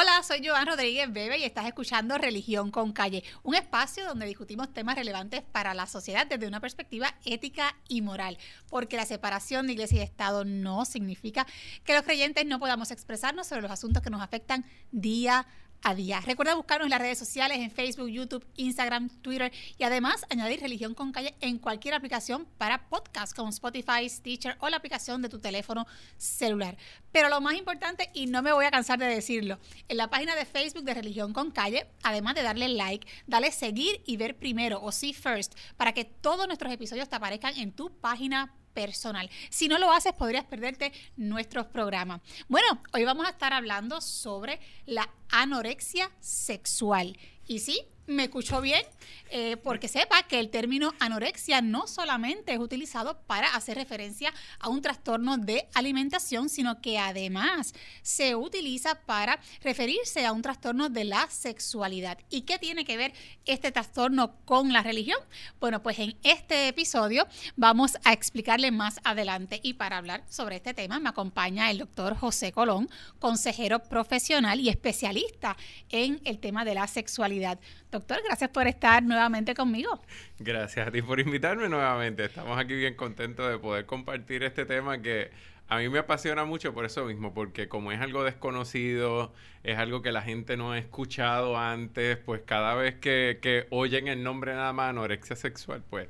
Hola, soy Joan Rodríguez Bebe y estás escuchando Religión con Calle, un espacio donde discutimos temas relevantes para la sociedad desde una perspectiva ética y moral, porque la separación de iglesia y Estado no significa que los creyentes no podamos expresarnos sobre los asuntos que nos afectan día a a día. Recuerda buscarnos en las redes sociales, en Facebook, YouTube, Instagram, Twitter y además añadir Religión con Calle en cualquier aplicación para podcast como Spotify, Stitcher o la aplicación de tu teléfono celular. Pero lo más importante, y no me voy a cansar de decirlo, en la página de Facebook de Religión con Calle, además de darle like, dale seguir y ver primero o see first para que todos nuestros episodios te aparezcan en tu página personal. Si no lo haces, podrías perderte nuestros programas. Bueno, hoy vamos a estar hablando sobre la anorexia sexual. Y sí, me escuchó bien, eh, porque sepa que el término anorexia no solamente es utilizado para hacer referencia a un trastorno de alimentación, sino que además se utiliza para referirse a un trastorno de la sexualidad. ¿Y qué tiene que ver este trastorno con la religión? Bueno, pues en este episodio vamos a explicarle más adelante y para hablar sobre este tema me acompaña el doctor José Colón, consejero profesional y especialista en el tema de la sexualidad. Doctor, gracias por estar nuevamente conmigo. Gracias a ti por invitarme nuevamente. Estamos aquí bien contentos de poder compartir este tema que a mí me apasiona mucho por eso mismo, porque como es algo desconocido, es algo que la gente no ha escuchado antes, pues cada vez que, que oyen el nombre nada más anorexia sexual, pues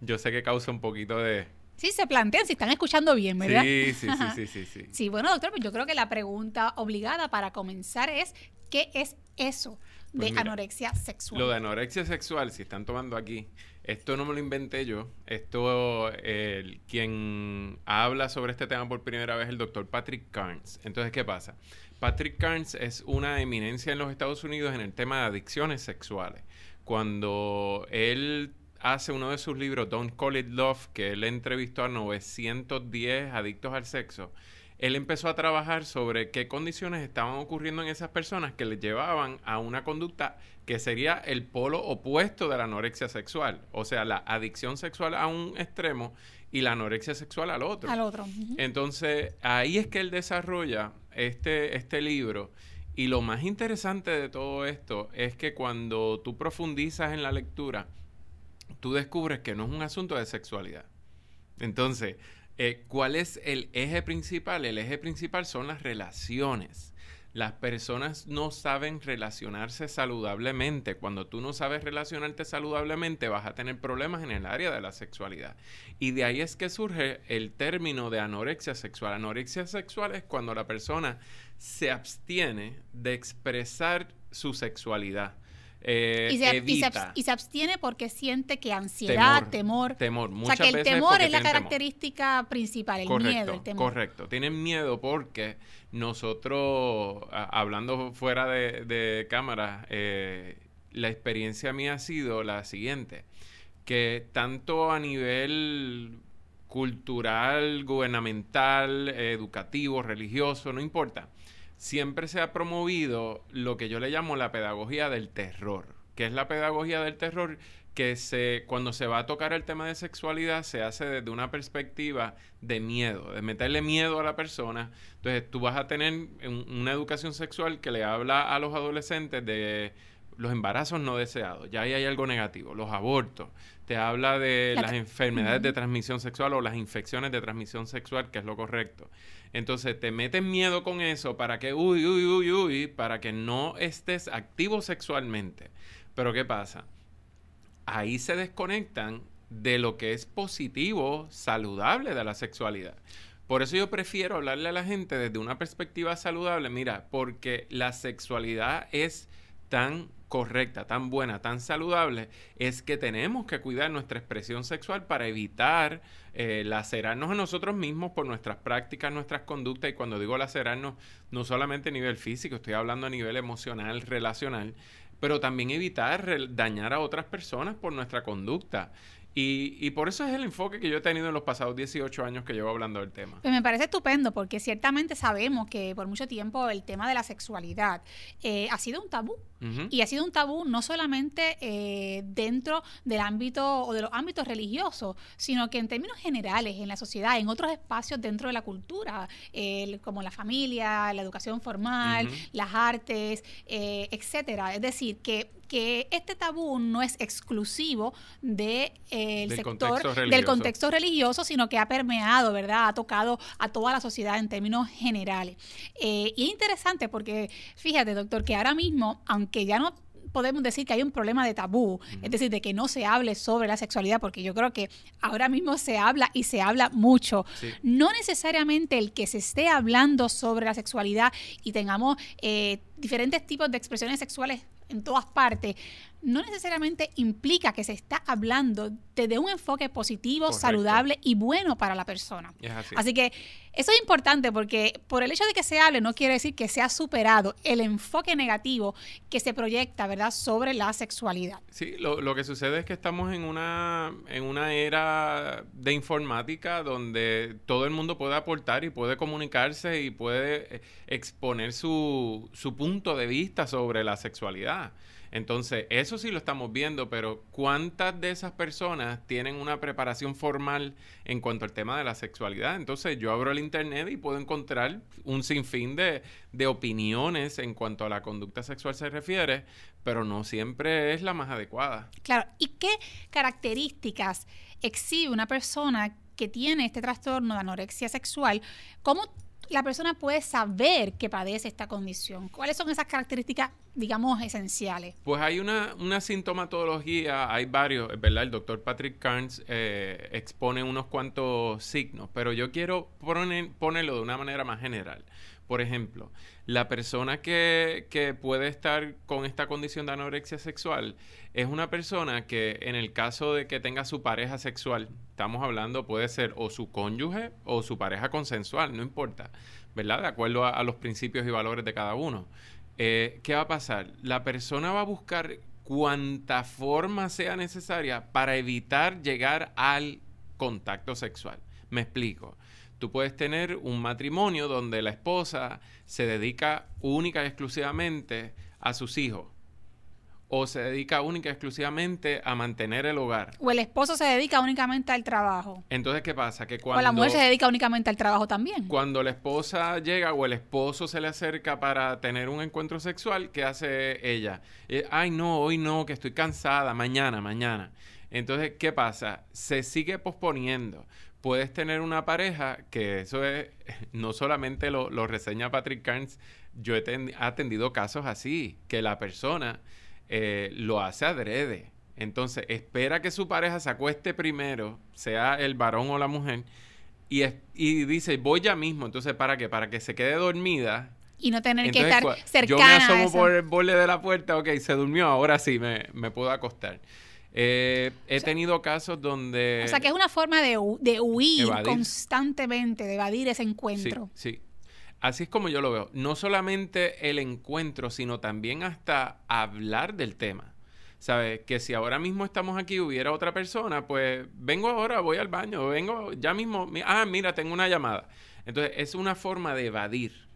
yo sé que causa un poquito de, Sí, se plantean si están escuchando bien, ¿verdad? Sí, sí, sí, sí, sí, sí. Sí, bueno, doctor, pues yo creo que la pregunta obligada para comenzar es, ¿qué es eso? De Pues mira, anorexia sexual. Lo de anorexia sexual, si están tomando aquí, esto no me lo inventé yo. Esto, el, quien habla sobre este tema por primera vez es el doctor Patrick Carnes. Entonces, ¿qué pasa? Patrick Carnes es una eminencia en los Estados Unidos en el tema de adicciones sexuales. Cuando él hace uno de sus libros, Don't Call It Love, que él entrevistó a 910 adictos al sexo, él empezó a trabajar sobre qué condiciones estaban ocurriendo en esas personas que les llevaban a una conducta que sería el polo opuesto de la anorexia sexual, o sea, la adicción sexual a un extremo y la anorexia sexual al otro. Al otro. Entonces, ahí es que él desarrolla este, este libro. Y lo más interesante de todo esto es que cuando tú profundizas en la lectura, tú descubres que no es un asunto de sexualidad. Entonces, eh, ¿cuál es el eje principal? El eje principal son las relaciones. Las personas no saben relacionarse saludablemente. Cuando tú no sabes relacionarte saludablemente, vas a tener problemas en el área de la sexualidad. Y de ahí es que surge el término de anorexia sexual. Anorexia sexual es cuando la persona se abstiene de expresar su sexualidad. Eh, Y se, y, se, evita. abs- y se abstiene porque siente que ansiedad, temor. Temor. o sea, Muchas que el temor es la temor. característica principal, el correcto, miedo, el temor. Correcto, tienen miedo porque nosotros, a- hablando fuera de, de cámara, eh, la experiencia mía ha sido la siguiente, que tanto a nivel cultural, gubernamental, educativo, religioso, no importa, siempre se ha promovido lo que yo le llamo la pedagogía del terror, que es la pedagogía del terror que se, cuando se va a tocar el tema de sexualidad se hace desde una perspectiva de miedo, de meterle miedo a la persona. Entonces tú vas a tener un- una educación sexual que le habla a los adolescentes de los embarazos no deseados, ya ahí hay algo negativo, los abortos, te habla de La las enfermedades de transmisión sexual o las infecciones de transmisión sexual, que es lo correcto. Entonces te meten miedo con eso para que, uy, uy, uy, uy, para que no estés activo sexualmente. Pero ¿qué pasa? Ahí se desconectan de lo que es positivo, saludable de la sexualidad. Por eso yo prefiero hablarle a la gente desde una perspectiva saludable. Mira, porque la sexualidad es tan correcta, tan buena, tan saludable, es que tenemos que cuidar nuestra expresión sexual para evitar eh, lacerarnos a nosotros mismos por nuestras prácticas, nuestras conductas. Y cuando digo lacerarnos, no solamente a nivel físico, estoy hablando a nivel emocional, relacional, pero también evitar dañar a otras personas por nuestra conducta. Y, por eso es el enfoque que yo he tenido en los pasados 18 años que llevo hablando del tema. Pues me parece estupendo porque ciertamente sabemos que por mucho tiempo el tema de la sexualidad eh, ha sido un tabú. Y ha sido un tabú no solamente eh, dentro del ámbito o de los ámbitos religiosos, sino que en términos generales, en la sociedad, en otros espacios dentro de la cultura, como la familia, la educación formal, las artes, eh, etcétera. Es decir, que que este tabú no es exclusivo de, eh, del sector del contexto religioso, sino que ha permeado, ¿verdad? Ha tocado a toda la sociedad en términos generales. Eh, y es interesante porque, fíjate, doctor, que ahora mismo, aunque ya no podemos decir que hay un problema de tabú, es decir, de que no se hable sobre la sexualidad, porque yo creo que ahora mismo se habla y se habla mucho. No necesariamente el que se esté hablando sobre la sexualidad y tengamos eh, diferentes tipos de expresiones sexuales en todas partes, no necesariamente implica que se está hablando desde un enfoque positivo, saludable y bueno para la persona. así. que eso es importante porque por el hecho de que se hable no quiere decir que se ha superado el enfoque negativo que se proyecta, ¿verdad?, sobre la sexualidad. Sí, lo, lo que sucede es que estamos en una, en una era de informática donde todo el mundo puede aportar y puede comunicarse y puede eh, exponer su, su punto de vista sobre la sexualidad. Entonces, eso sí lo estamos viendo, pero ¿cuántas de esas personas tienen una preparación formal en cuanto al tema de la sexualidad? Entonces, yo abro el Internet y puedo encontrar un sinfín de, de opiniones en cuanto a la conducta sexual se refiere, pero no siempre es la más adecuada. Claro, ¿y qué características exhibe una persona que tiene este trastorno de anorexia sexual? ¿Cómo la persona puede saber que padece esta condición? ¿Cuáles son esas características, digamos, esenciales? Pues hay una, sintomatología, hay varios, ¿verdad? El doctor Patrick Carnes eh, expone unos cuantos signos, pero yo quiero poner, ponerlo de una manera más general. Por ejemplo, la persona que, que, puede estar con esta condición de anorexia sexual es una persona que en el caso de que tenga su pareja sexual, estamos hablando puede ser o su cónyuge o su pareja consensual, no importa, ¿verdad? De acuerdo a, los principios y valores de cada uno. Eh, ¿Qué va a pasar? La persona va a buscar cuanta forma sea necesaria para evitar llegar al contacto sexual. Me explico. Tú puedes tener un matrimonio donde la esposa se dedica única y exclusivamente a sus hijos o se dedica única y exclusivamente a mantener el hogar. O el esposo se dedica únicamente al trabajo. Entonces, ¿qué pasa? Que cuando... O la mujer se dedica únicamente al trabajo también. Cuando la esposa llega o el esposo se le acerca para tener un encuentro sexual, ¿qué hace ella? Eh, Ay, no, hoy no, que estoy cansada, mañana, mañana. Entonces, ¿qué pasa? Se sigue posponiendo puedes tener una pareja que eso es, no solamente lo, reseña Patrick Carnes, yo he atendido casos así, que la persona eh, lo hace adrede. Entonces, espera que su pareja se acueste primero, sea el varón o la mujer, y, y dice, voy ya mismo. Entonces, ¿para qué? Para que se quede dormida. Y no tener que estar cercana. Yo me asomo por el borde de la puerta, ok, se durmió, ahora sí me, me puedo acostar. Eh, he tenido casos donde... O sea, que es una forma de, de huir constantemente, de evadir ese encuentro. Sí, sí. Así es como yo lo veo. No solamente el encuentro, sino también hasta hablar del tema. ¿Sabes? Que si ahora mismo estamos aquí hubiera otra persona, pues vengo ahora, voy al baño, vengo ya mismo, ah, mira, tengo una llamada. Entonces, es una forma de evadir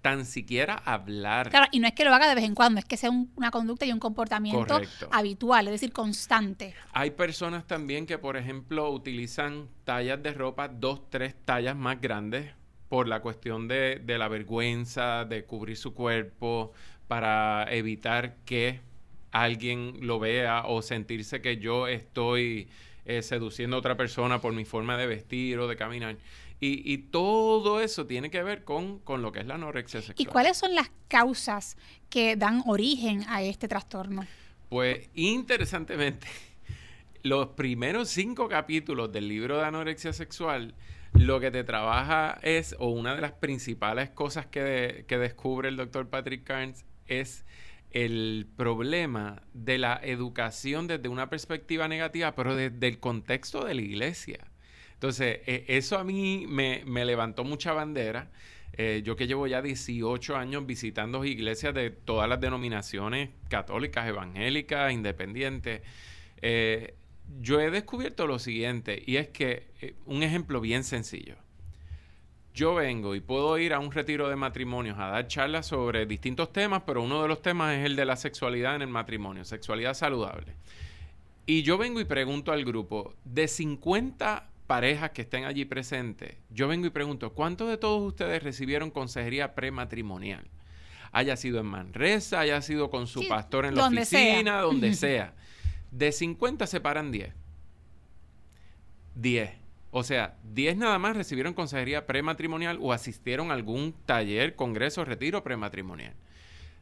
tan siquiera hablar. Claro, y no es que lo haga de vez en cuando, es que sea una conducta y un comportamiento habitual, es decir, constante. Hay personas también que, por ejemplo, utilizan tallas de ropa dos, tres tallas más grandes por la cuestión de, de la vergüenza, de cubrir su cuerpo, para evitar que alguien lo vea o sentirse que yo estoy eh, seduciendo a otra persona por mi forma de vestir o de caminar. Y, todo eso tiene que ver con, lo que es la anorexia sexual. ¿Y cuáles son las causas que dan origen a este trastorno? Pues interesantemente, los primeros cinco capítulos del libro de anorexia sexual, lo que te trabaja es, o una de las principales cosas que, que descubre el doctor Patrick Carnes es el problema de la educación desde una perspectiva negativa, pero desde el contexto de la iglesia. Entonces, e, eso a mí me, levantó mucha bandera. Eh, yo que llevo ya 18 años visitando iglesias de todas las denominaciones católicas, evangélicas, independientes, eh, yo he descubierto lo siguiente, y es que eh, un ejemplo bien sencillo. Yo vengo y puedo ir a un retiro de matrimonios a dar charlas sobre distintos temas, pero uno de los temas es el de la sexualidad en el matrimonio, sexualidad saludable. Y yo vengo y pregunto al grupo, de 50 parejas que estén allí presentes, yo vengo y pregunto, ¿cuántos de todos ustedes recibieron consejería prematrimonial? Haya sido en Manresa, haya sido con su pastor en la oficina, donde sea. De 50 se paran 10. 10. O sea, 10 nada más recibieron consejería prematrimonial o asistieron a algún taller, congreso, retiro prematrimonial.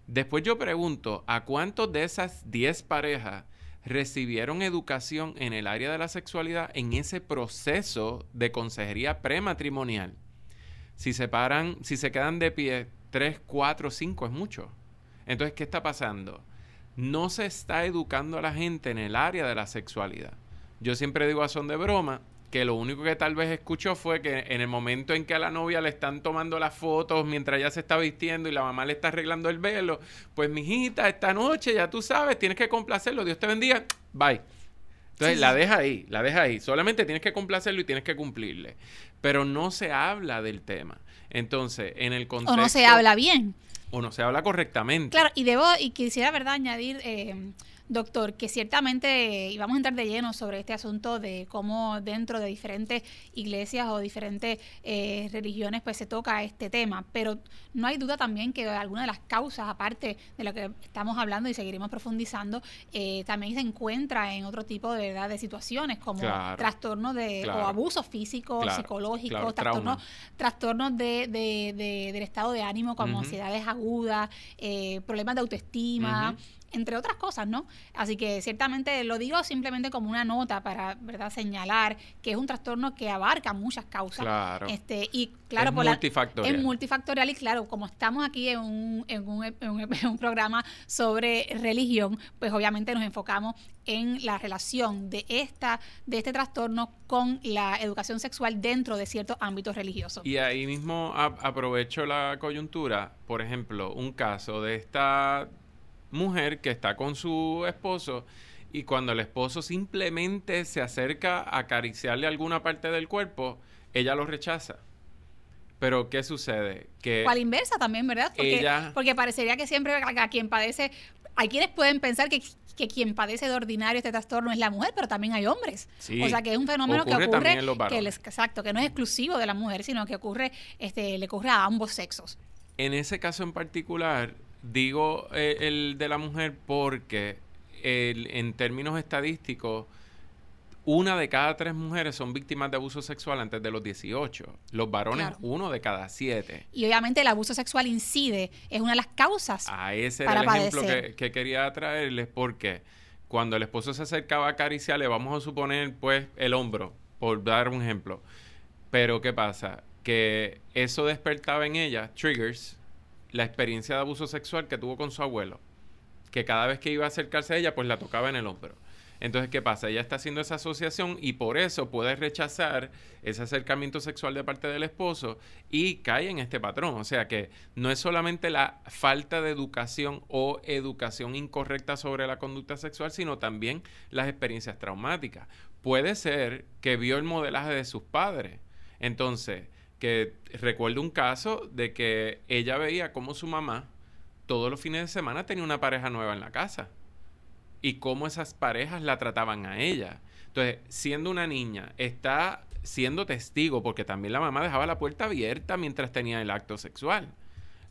Después yo pregunto, ¿a cuántos de esas 10 parejas recibieron educación en el área de la sexualidad en ese proceso de consejería prematrimonial. Si se paran, si se quedan de pie, 3, 4, 5 es mucho. Entonces, ¿qué está pasando? No se está educando a la gente en el área de la sexualidad. Yo siempre digo a son de broma que lo único que tal vez escuchó fue que en el momento en que a la novia le están tomando las fotos mientras ella se está vistiendo y la mamá le está arreglando el velo, pues mijita, esta noche ya tú sabes, tienes que complacerlo, Dios te bendiga, bye. Entonces la deja ahí, la deja ahí. Solamente tienes que complacerlo y tienes que cumplirle. Pero no se habla del tema. Entonces, en el contexto... O no se habla bien. O no se habla correctamente. Claro, y debo, y quisiera, ¿verdad?, añadir... Eh, doctor, que ciertamente, y vamos a entrar de lleno sobre este asunto de cómo dentro de diferentes iglesias o diferentes eh, religiones pues se toca este tema, pero no hay duda también que alguna de las causas, aparte de lo que estamos hablando y seguiremos profundizando, eh, también se encuentra en otro tipo de, ¿verdad? de situaciones como trastornos de, o abusos físicos, psicológicos, trastornos, trastornos de, de, del estado de ánimo como ansiedades agudas, eh, problemas de autoestima entre otras cosas, ¿no? Así que ciertamente lo digo simplemente como una nota para, ¿verdad?, señalar que es un trastorno que abarca muchas causas. Claro. Este, y claro, es multifactorial. es multifactorial y claro, como estamos aquí en un, en un, en un programa sobre religión, pues obviamente nos enfocamos en la relación de esta de este trastorno con la educación sexual dentro de ciertos ámbitos religiosos. Y ahí mismo aprovecho la coyuntura, por ejemplo, un caso de esta mujer que está con su esposo y cuando el esposo simplemente se acerca a acariciarle alguna parte del cuerpo, ella lo rechaza. Pero ¿qué sucede? Que o a la inversa también, ¿verdad? Porque, porque parecería que siempre a, quien padece, hay quienes pueden pensar que, que, quien padece de ordinario este trastorno es la mujer, pero también hay hombres. o sea que es un fenómeno que ocurre, que exacto, que no es exclusivo de la mujer, sino que ocurre, este, le ocurre a ambos sexos. En ese caso en particular, Digo eh, el de la mujer porque en términos estadísticos, una de cada tres mujeres son víctimas de abuso sexual antes de los 18. Los varones, uno de cada siete. Y obviamente el abuso sexual incide, es una de las causas. A ese era el ejemplo que, que, quería traerles, porque cuando el esposo se acercaba a acariciarle, vamos a suponer, pues, el hombro, por dar un ejemplo. Pero, ¿qué pasa? Que eso despertaba en ella triggers la experiencia de abuso sexual que tuvo con su abuelo, que cada vez que iba a acercarse a ella, pues la tocaba en el hombro. Entonces, ¿qué pasa? Ella está haciendo esa asociación y por eso puede rechazar ese acercamiento sexual de parte del esposo y cae en este patrón. O sea que no es solamente la falta de educación o educación incorrecta sobre la conducta sexual, sino también las experiencias traumáticas. Puede ser que vio el modelaje de sus padres. Entonces, recuerdo un caso de que ella veía cómo su mamá todos los fines de semana tenía una pareja nueva en la casa y cómo esas parejas la trataban a ella. Entonces, siendo una niña, está siendo testigo, porque también la mamá dejaba la puerta abierta mientras tenía el acto sexual.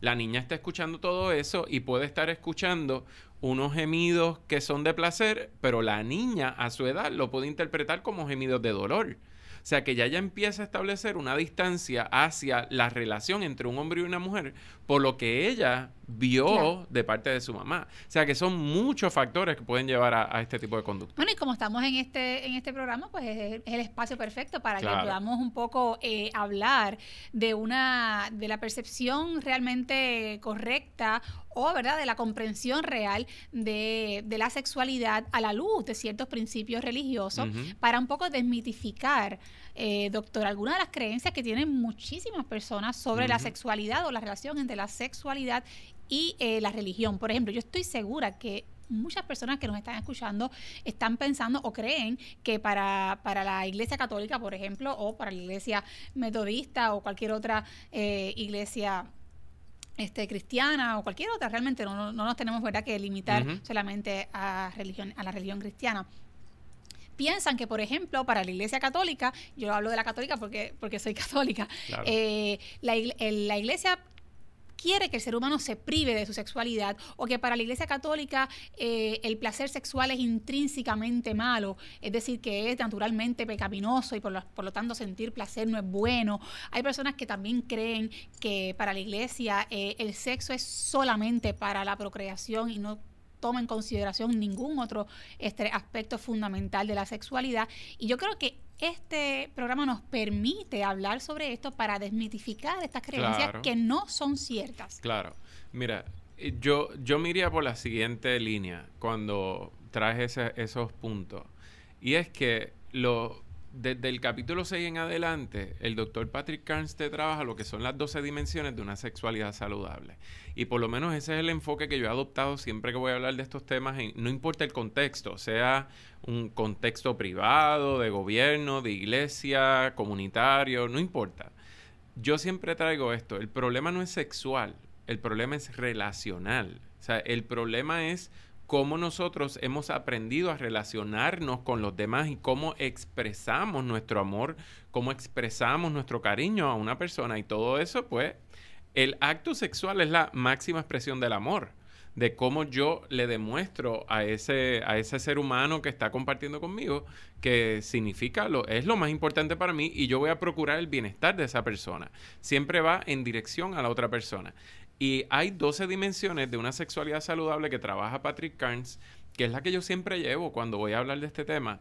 La niña está escuchando todo eso y puede estar escuchando unos gemidos que son de placer, pero la niña a su edad lo puede interpretar como gemidos de dolor. Sea que ya ya empieza a establecer una distancia hacia la relación entre un hombre y una mujer por lo que ella vio de parte de su mamá. O sea que son muchos factores que pueden llevar a, este tipo de conducta. Bueno, y como estamos en este, en este programa, pues es, el espacio perfecto para que podamos un poco eh, hablar de una, de la percepción realmente correcta o verdad de la comprensión real de, la sexualidad a la luz de ciertos principios religiosos para un poco desmitificar eh, doctor, algunas de las creencias que tienen muchísimas personas sobre la sexualidad o la relación entre la sexualidad y eh, la religión. Por ejemplo, yo estoy segura que muchas personas que nos están escuchando están pensando o creen que para, para la iglesia católica, por ejemplo, o para la iglesia metodista o cualquier otra eh, iglesia este, cristiana o cualquier otra, realmente no, no nos tenemos ¿verdad? que limitar solamente a, religión, a la religión cristiana piensan que, por ejemplo, para la Iglesia Católica, yo hablo de la católica porque, porque soy católica, eh, la, la, Iglesia quiere que el ser humano se prive de su sexualidad o que para la Iglesia Católica eh, el placer sexual es intrínsecamente malo, es decir, que es naturalmente pecaminoso y por lo, por lo tanto sentir placer no es bueno. Hay personas que también creen que para la Iglesia eh, el sexo es solamente para la procreación y no toma en consideración ningún otro este, aspecto fundamental de la sexualidad. Y yo creo que este programa nos permite hablar sobre esto para desmitificar estas creencias que no son ciertas. Claro. Mira, eh, yo, yo me iría por la siguiente línea cuando traes esos puntos. Y es que lo, desde el capítulo 6 en adelante, el doctor Patrick Carnes te trabaja lo que son las 12 dimensiones de una sexualidad saludable. Y por lo menos ese es el enfoque que yo he adoptado siempre que voy a hablar de estos temas, no importa el contexto, sea un contexto privado, de gobierno, de iglesia, comunitario, no importa. Yo siempre traigo esto, el problema no es sexual, el problema es relacional. O sea, el problema es cómo nosotros hemos aprendido a relacionarnos con los demás y cómo expresamos nuestro amor, cómo expresamos nuestro cariño a una persona y todo eso, pues el acto sexual es la máxima expresión del amor de cómo yo le demuestro a ese, a ese ser humano que está compartiendo conmigo que significa lo, es lo más importante para mí y yo voy a procurar el bienestar de esa persona. Siempre va en dirección a la otra persona. Y hay 12 dimensiones de una sexualidad saludable que trabaja Patrick Carnes, que es la que yo siempre llevo cuando voy a hablar de este tema.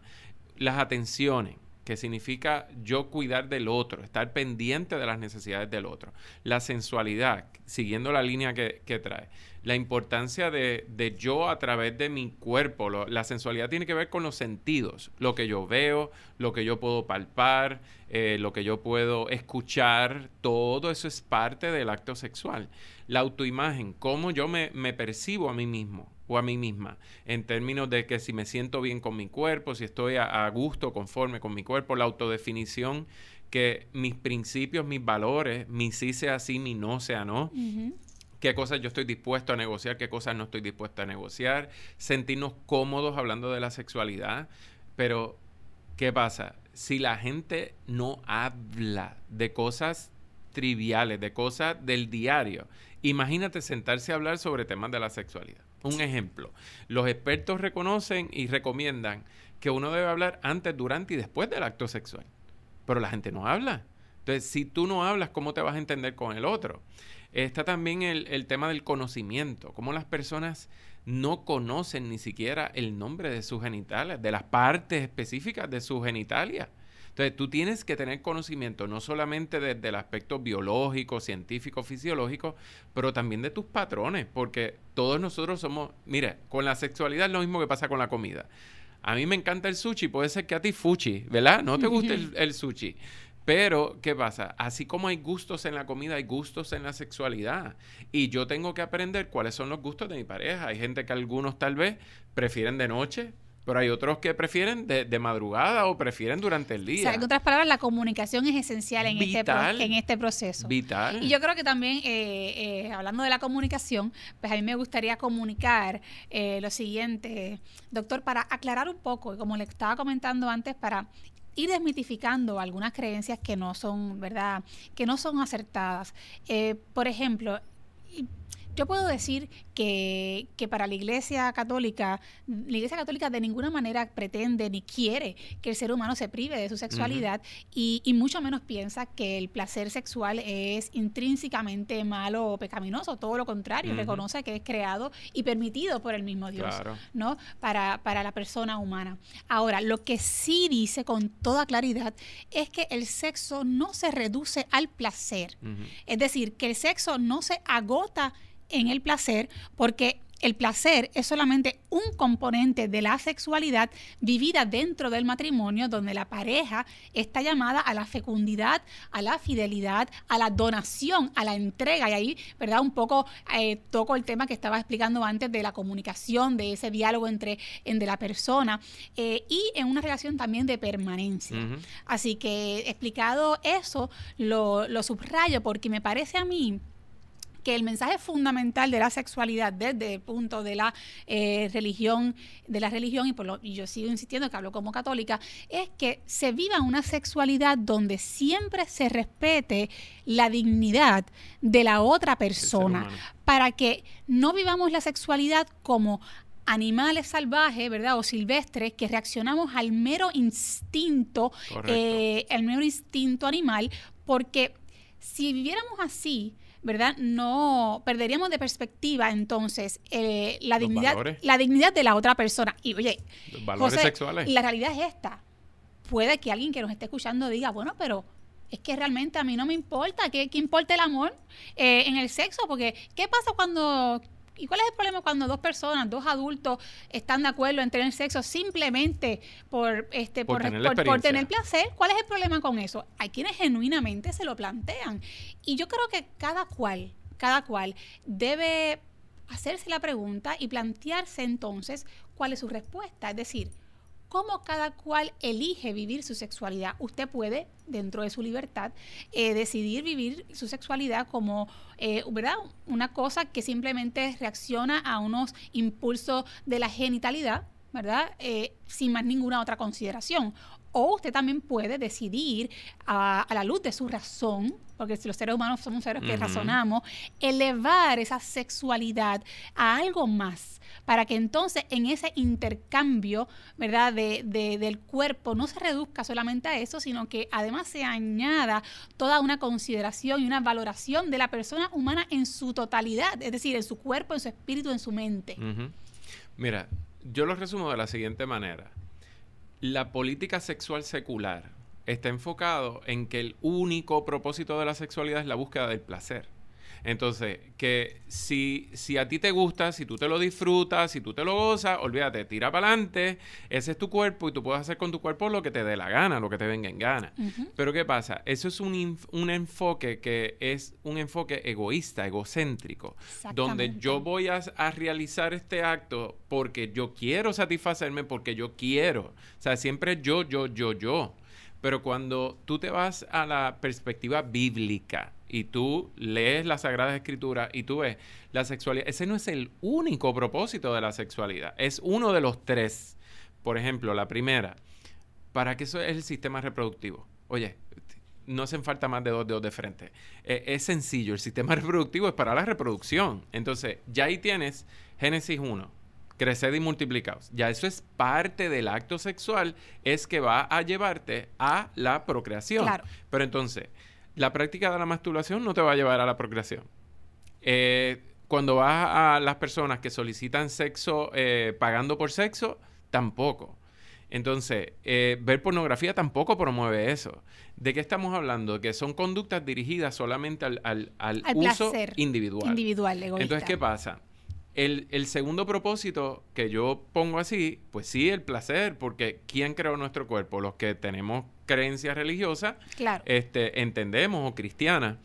Las atenciones, que significa yo cuidar del otro, estar pendiente de las necesidades del otro. La sensualidad, siguiendo la línea que, trae. La importancia de, de, yo a través de mi cuerpo. la sensualidad tiene que ver con los sentidos. Lo que yo veo, lo que yo puedo palpar, eh, lo que yo puedo escuchar. Todo eso es parte del acto sexual. La autoimagen, cómo yo me, me percibo a mí mismo o a mí misma, en términos de que si me siento bien con mi cuerpo, si estoy a, gusto, conforme con mi cuerpo, la autodefinición, que mis principios, mis valores, mi sí sea sí, mi no sea no. qué cosas yo estoy dispuesto a negociar, qué cosas no estoy dispuesto a negociar, sentirnos cómodos hablando de la sexualidad, pero ¿qué pasa? Si la gente no habla de cosas triviales, de cosas del diario, imagínate sentarse a hablar sobre temas de la sexualidad. Un ejemplo, los expertos reconocen y recomiendan que uno debe hablar antes, durante y después del acto sexual, pero la gente no habla. Entonces, si tú no hablas, ¿cómo te vas a entender con el otro? Está también el, el tema del conocimiento, cómo las personas no conocen ni siquiera el nombre de sus genitales, de las partes específicas de su genitalia. Entonces, tú tienes que tener conocimiento no solamente desde el aspecto biológico, científico, fisiológico, pero también de tus patrones, porque todos nosotros somos, mire, con la sexualidad es lo mismo que pasa con la comida. A mí me encanta el sushi, puede ser que a ti fuchi, ¿verdad? No te guste el, sushi. Pero, ¿qué pasa? Así como hay gustos en la comida, hay gustos en la sexualidad. Y yo tengo que aprender cuáles son los gustos de mi pareja. Hay gente que algunos tal vez prefieren de noche, pero hay otros que prefieren de, madrugada o prefieren durante el día. O sea, en otras palabras, la comunicación es esencial en, este, en este proceso. Vital. Y yo creo que también, eh, eh, hablando de la comunicación, pues a mí me gustaría comunicar eh, lo siguiente, doctor, para aclarar un poco, como le estaba comentando antes, para ir desmitificando algunas creencias que no son, ¿verdad?, que no son acertadas. por ejemplo, yo puedo decir que, que, para la Iglesia Católica, la Iglesia Católica de ninguna manera pretende ni quiere que el ser humano se prive de su sexualidad y, y, mucho menos piensa que el placer sexual es intrínsecamente malo o pecaminoso. Todo lo contrario, reconoce que es creado y permitido por el mismo Dios, ¿no? Para, para la persona humana. Ahora, lo que sí dice con toda claridad es que el sexo no se reduce al placer. Es decir, que el sexo no se agota en el placer porque el placer es solamente un componente de la sexualidad vivida dentro del matrimonio, donde la pareja está llamada a la fecundidad, a la fidelidad, a la donación, a la entrega. Y ahí, ¿verdad? Un poco eh, toco el tema que estaba explicando antes de la comunicación, de ese diálogo entre, entre la persona eh, y en una relación también de permanencia. Así que explicado eso, lo, lo subrayo porque me parece a mí que el mensaje fundamental de la sexualidad desde el punto de la eh, religión, de la religión, y, por lo, y yo sigo insistiendo que hablo como católica, es que se viva una sexualidad donde siempre se respete la dignidad de la otra persona, para que no vivamos la sexualidad como animales salvajes, ¿verdad? O silvestres que reaccionamos al mero instinto, eh, el mero instinto animal, porque si viviéramos así, ¿verdad? No perderíamos de perspectiva entonces eh, la dignidad la dignidad de la otra persona. Y oye, valores sexuales. La realidad es esta. Puede que alguien que nos esté escuchando diga, bueno, pero es que realmente a mí no me importa, ¿qué, importa el amor eh, en el sexo? Porque, ¿qué pasa cuando ¿Y cuál es el problema cuando dos personas, dos adultos, están de acuerdo en tener sexo simplemente por, este, por, por, tener, placer? ¿Cuál es el problema con eso? Hay quienes genuinamente se lo plantean. Y yo creo que cada cual, cada cual debe hacerse la pregunta y plantearse entonces cuál es su respuesta. Es decir, cómo cada cual elige vivir su sexualidad. Usted puede, dentro de su libertad, eh, decidir vivir su sexualidad como eh, ¿verdad? una cosa que simplemente reacciona a unos impulsos de la genitalidad, ¿verdad? Eh, sin más ninguna otra consideración. O usted también puede decidir a, la luz de su razón, porque si los seres humanos somos seres que razonamos, elevar esa sexualidad a algo más para que entonces en ese intercambio, ¿verdad?, de, del cuerpo no se reduzca solamente a eso, sino que además se añada toda una consideración y una valoración de la persona humana en su totalidad, es decir, en su cuerpo, en su espíritu, en su mente. Mira, yo lo resumo de la siguiente manera. La política sexual secular está enfocado en que el único propósito de la sexualidad es la búsqueda del placer. Entonces, que si, si a ti te gusta, si tú te lo disfrutas, si tú te lo gozas, olvídate, tira para adelante, ese es tu cuerpo y tú puedes hacer con tu cuerpo lo que te dé la gana, lo que te venga en gana. Pero ¿qué pasa? Eso es un, un enfoque que es un enfoque egoísta, egocéntrico, donde yo voy a, a realizar este acto porque yo quiero satisfacerme, porque yo quiero. O sea, siempre yo, yo, yo, yo. Pero cuando tú te vas a la perspectiva bíblica, y tú lees la Sagrada Escritura y tú ves la sexualidad, ese no es el único propósito de la sexualidad, es uno de los tres. Por ejemplo, la primera, ¿para qué eso es el sistema reproductivo? Oye, no hacen falta más de dos dedos de frente. Eh, es sencillo, el sistema reproductivo es para la reproducción. Entonces, ya ahí tienes Génesis 1, creced y multiplicaos. Ya eso es parte del acto sexual, es que va a llevarte a la procreación. Pero entonces, la práctica de la masturbación no te va a llevar a la procreación. Eh, cuando vas a las personas que solicitan sexo eh, pagando por sexo, tampoco. Entonces, eh, ver pornografía tampoco promueve eso. ¿De qué estamos hablando? Que son conductas dirigidas solamente al, al, al, uso individual. Individual, egoísta. Entonces, ¿qué pasa? El, el, segundo propósito que yo pongo así, pues sí, el placer, porque ¿quién creó nuestro cuerpo? Los que tenemos creencias religiosas, este, entendemos, o cristianas,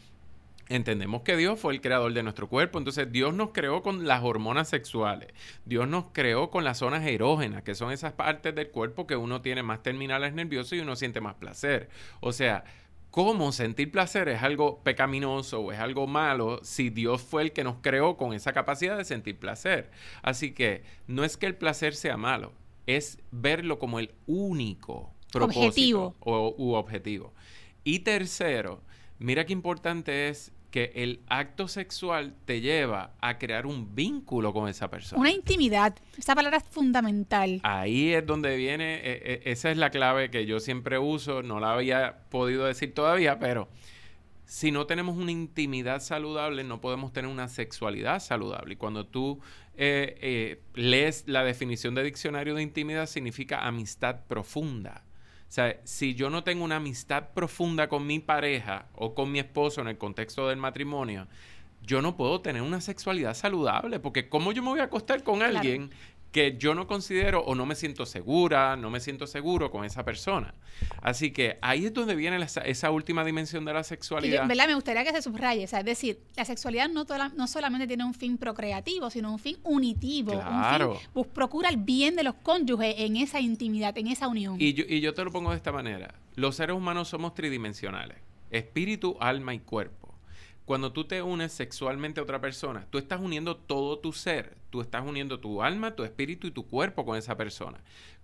entendemos que Dios fue el creador de nuestro cuerpo. Entonces Dios nos creó con las hormonas sexuales. Dios nos creó con las zonas erógenas, que son esas partes del cuerpo que uno tiene más terminales nerviosos y uno siente más placer. O sea, cómo sentir placer es algo pecaminoso o es algo malo si Dios fue el que nos creó con esa capacidad de sentir placer. Así que no es que el placer sea malo, es verlo como el único propósito objetivo. O, u objetivo. Y tercero, mira qué importante es que el acto sexual te lleva a crear un vínculo con esa persona. Una intimidad. Esa palabra es fundamental. Ahí es donde viene, e, e, esa es la clave que yo siempre uso, no la había podido decir todavía, pero si no tenemos una intimidad saludable, no podemos tener una sexualidad saludable. Y cuando tú eh, eh, lees la definición de diccionario de intimidad, significa amistad profunda. O sea, si yo no tengo una amistad profunda con mi pareja o con mi esposo en el contexto del matrimonio, yo no puedo tener una sexualidad saludable, porque ¿cómo yo me voy a acostar con alguien que yo no considero o no me siento segura, no me siento seguro con esa persona. Así que ahí es donde viene esa última dimensión de la sexualidad. ¿verdad? Me gustaría que se subraye, o sea, es decir, la sexualidad no, no solamente tiene un fin procreativo, sino un fin unitivo. Claro. Un fin, procura el bien de los cónyuges en esa intimidad, en esa unión. Y yo, y yo te lo pongo de esta manera. Los seres humanos somos tridimensionales. Espíritu, alma y cuerpo cuando tú te unes sexualmente a otra persona, tú estás uniendo todo tu ser, tú estás uniendo tu alma, tu espíritu y tu cuerpo con esa persona.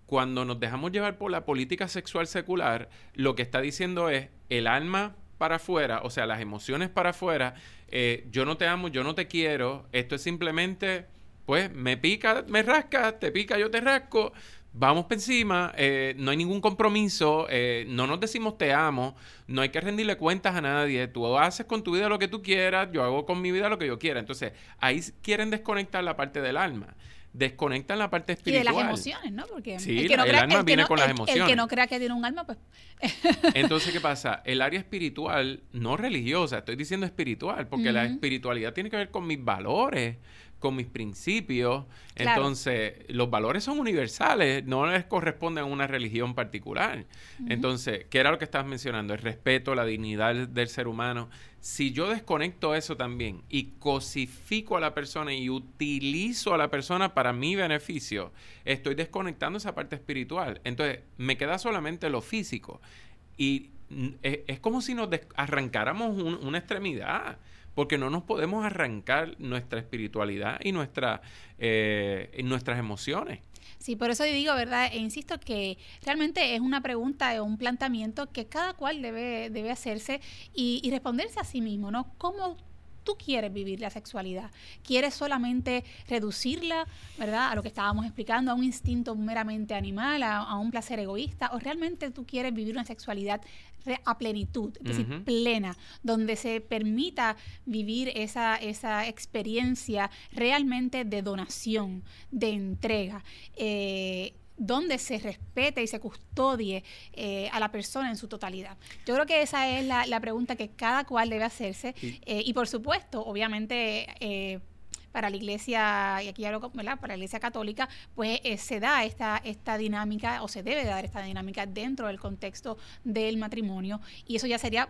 Cuando nos dejamos llevar por la política sexual secular, lo que está diciendo es el alma para afuera, o sea, las emociones para afuera, eh, yo no te amo, yo no te quiero, esto es simplemente, pues, me pica, me rasca, te pica, yo te rasco, vamos por encima, eh, no hay ningún compromiso, eh, no nos decimos te amo, no hay que rendirle cuentas a nadie, tú haces con tu vida lo que tú quieras, yo hago con mi vida lo que yo quiera. Entonces, ahí quieren desconectar la parte del alma. Desconectan la parte espiritual. Y de las emociones, ¿no? Porque el, que no el alma viene con las emociones. El que no crea que tiene un alma, pues... Entonces, ¿qué pasa? El área espiritual, no religiosa, estoy diciendo espiritual, porque la espiritualidad tiene que ver con mis valores, con mis principios. Entonces, los valores son universales, no les corresponden a una religión particular. Entonces, ¿qué era lo que estabas mencionando? El respeto, la dignidad del ser humano. Si yo desconecto eso también y cosifico a la persona y utilizo a la persona para mi beneficio, estoy desconectando esa parte espiritual. Entonces, me queda solamente lo físico. Y e, es, como si nos arrancáramos una extremidad porque no nos podemos arrancar nuestra espiritualidad y nuestra, eh, nuestras emociones. Sí, por eso digo, ¿verdad? E insisto que realmente es una pregunta o un planteamiento que cada cual debe, debe hacerse y, y responderse a sí mismo, ¿no? ¿Cómo tú quieres vivir la sexualidad. Quieres solamente reducirla, ¿verdad? A lo que estábamos explicando, a un instinto meramente animal, a, un placer egoísta, o realmente tú quieres vivir una sexualidad a plenitud, es decir, plena, donde se permita vivir esa, esa experiencia realmente de donación, de entrega. Eh, donde se respete y se custodie eh, a la persona en su totalidad. Yo creo que esa es la, pregunta que cada cual debe hacerse eh, y por supuesto, obviamente, eh, para la iglesia, y aquí hablo, ¿verdad? Para la iglesia católica, pues se da esta, esta dinámica o se debe dar esta dinámica dentro del contexto del matrimonio y eso ya sería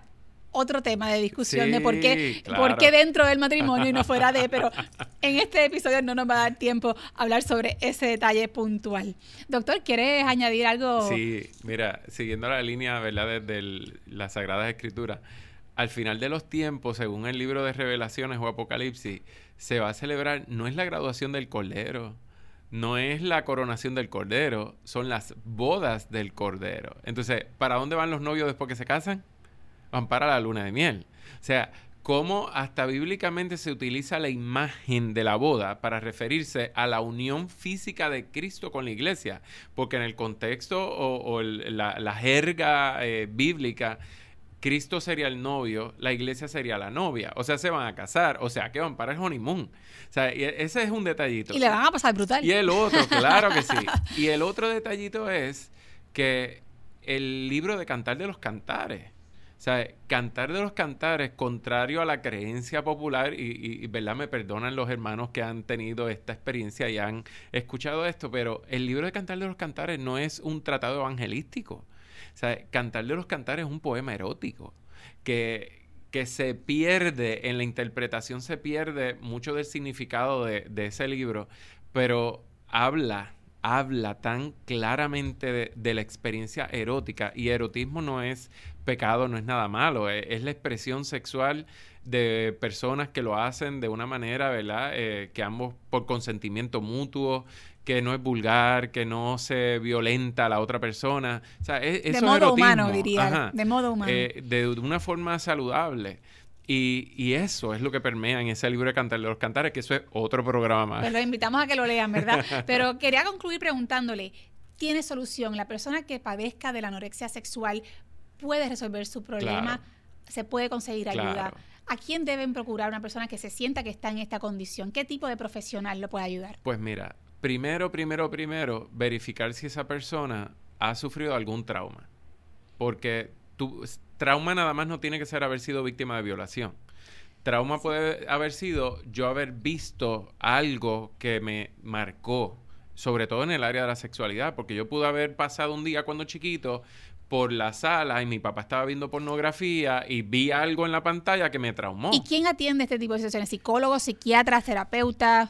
otro tema de discusión de por qué, por qué dentro del matrimonio y no fuera de, pero en este episodio no nos va a dar tiempo a hablar sobre ese detalle puntual. Doctor, ¿quieres añadir algo? Sí, mira, siguiendo la línea, ¿verdad? Desde las Sagradas Escrituras, al final de los tiempos, según el libro de Revelaciones o Apocalipsis, se va a celebrar, no es la graduación del Cordero, no es la coronación del Cordero, son las bodas del Cordero. Entonces, ¿para dónde van los novios después que se casan? Van para la luna de miel. O sea, cómo hasta bíblicamente se utiliza la imagen de la boda para referirse a la unión física de Cristo con la iglesia, porque en el contexto o, la, jerga eh, bíblica, Cristo sería el novio, la iglesia sería la novia, o sea, se van a casar, o sea, que van para el honeymoon. O sea, ese es un detallito. Y le van a pasar brutal. Y el otro, claro que sí. Y el otro detallito es que el libro de Cantar de los Cantares, sea, cantar de los cantares, contrario a la creencia popular, y, ¿verdad? Me perdonan los hermanos que han tenido esta experiencia y han escuchado esto, pero el libro de Cantar de los Cantares no es un tratado evangelístico. O sea, Cantar de los Cantares es un poema erótico que, que se pierde, en la interpretación se pierde mucho del significado de, de ese libro, pero habla habla tan claramente de, la experiencia erótica y erotismo no es pecado, no es nada malo, e, es, la expresión sexual de personas que lo hacen de una manera, ¿verdad? Eh, que ambos por consentimiento mutuo, que no es vulgar, que no se violenta a la otra persona. O sea, e, de modo humano, diría. de modo humano. Eh, de una forma saludable. Y, eso es lo que permea en ese libro de Cantar de los Cantares, que eso es otro programa más. Pues los invitamos a que lo lean, ¿verdad? Pero quería concluir preguntándole, ¿tiene solución? ¿La persona que padezca de la anorexia sexual puede resolver su problema? ¿Se puede conseguir ayuda? ¿A quién deben procurar una persona que se sienta que está en esta condición? ¿Qué tipo de profesional lo puede ayudar? Pues mira, primero, primero, primero, verificar si esa persona ha sufrido algún trauma. Porque tú, trauma nada más no tiene que ser haber sido víctima de violación. Trauma puede haber sido yo haber visto algo que me marcó, sobre todo en el área de la sexualidad, porque yo pude haber pasado un día cuando chiquito por la sala y mi papá estaba viendo pornografía y vi algo en la pantalla que me traumó. ¿Y quién atiende este tipo de situaciones? ¿Psicólogos, psiquiatras, terapeutas?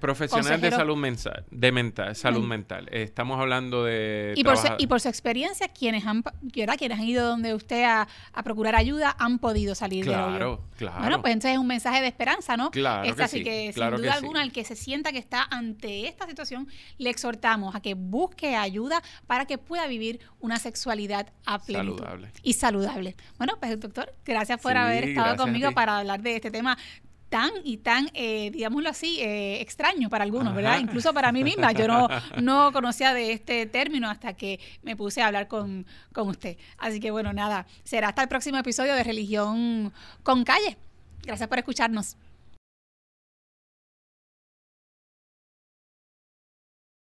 profesionales de salud mental, de mental, salud mental. Estamos hablando de... Y por, su, y por su experiencia, quienes han, quienes han ido donde usted a, procurar ayuda han podido salir claro, del hoyo. Claro, Bueno, pues entonces es un mensaje de esperanza, ¿no? Claro que así sí, que sin duda alguna, el que se sienta que está ante esta situación, le exhortamos a que busque ayuda para que pueda vivir una sexualidad Saludable. Y saludable. Bueno, pues doctor, gracias por haber estado conmigo para hablar de este tema tan y tan, eh, digámoslo así, eh, extraño para algunos, ¿verdad? Incluso para mí misma. Yo no, no conocía de este término hasta que me puse a hablar con, con usted. Así que bueno, nada, será hasta el próximo episodio de Religión con Calle. Gracias por escucharnos.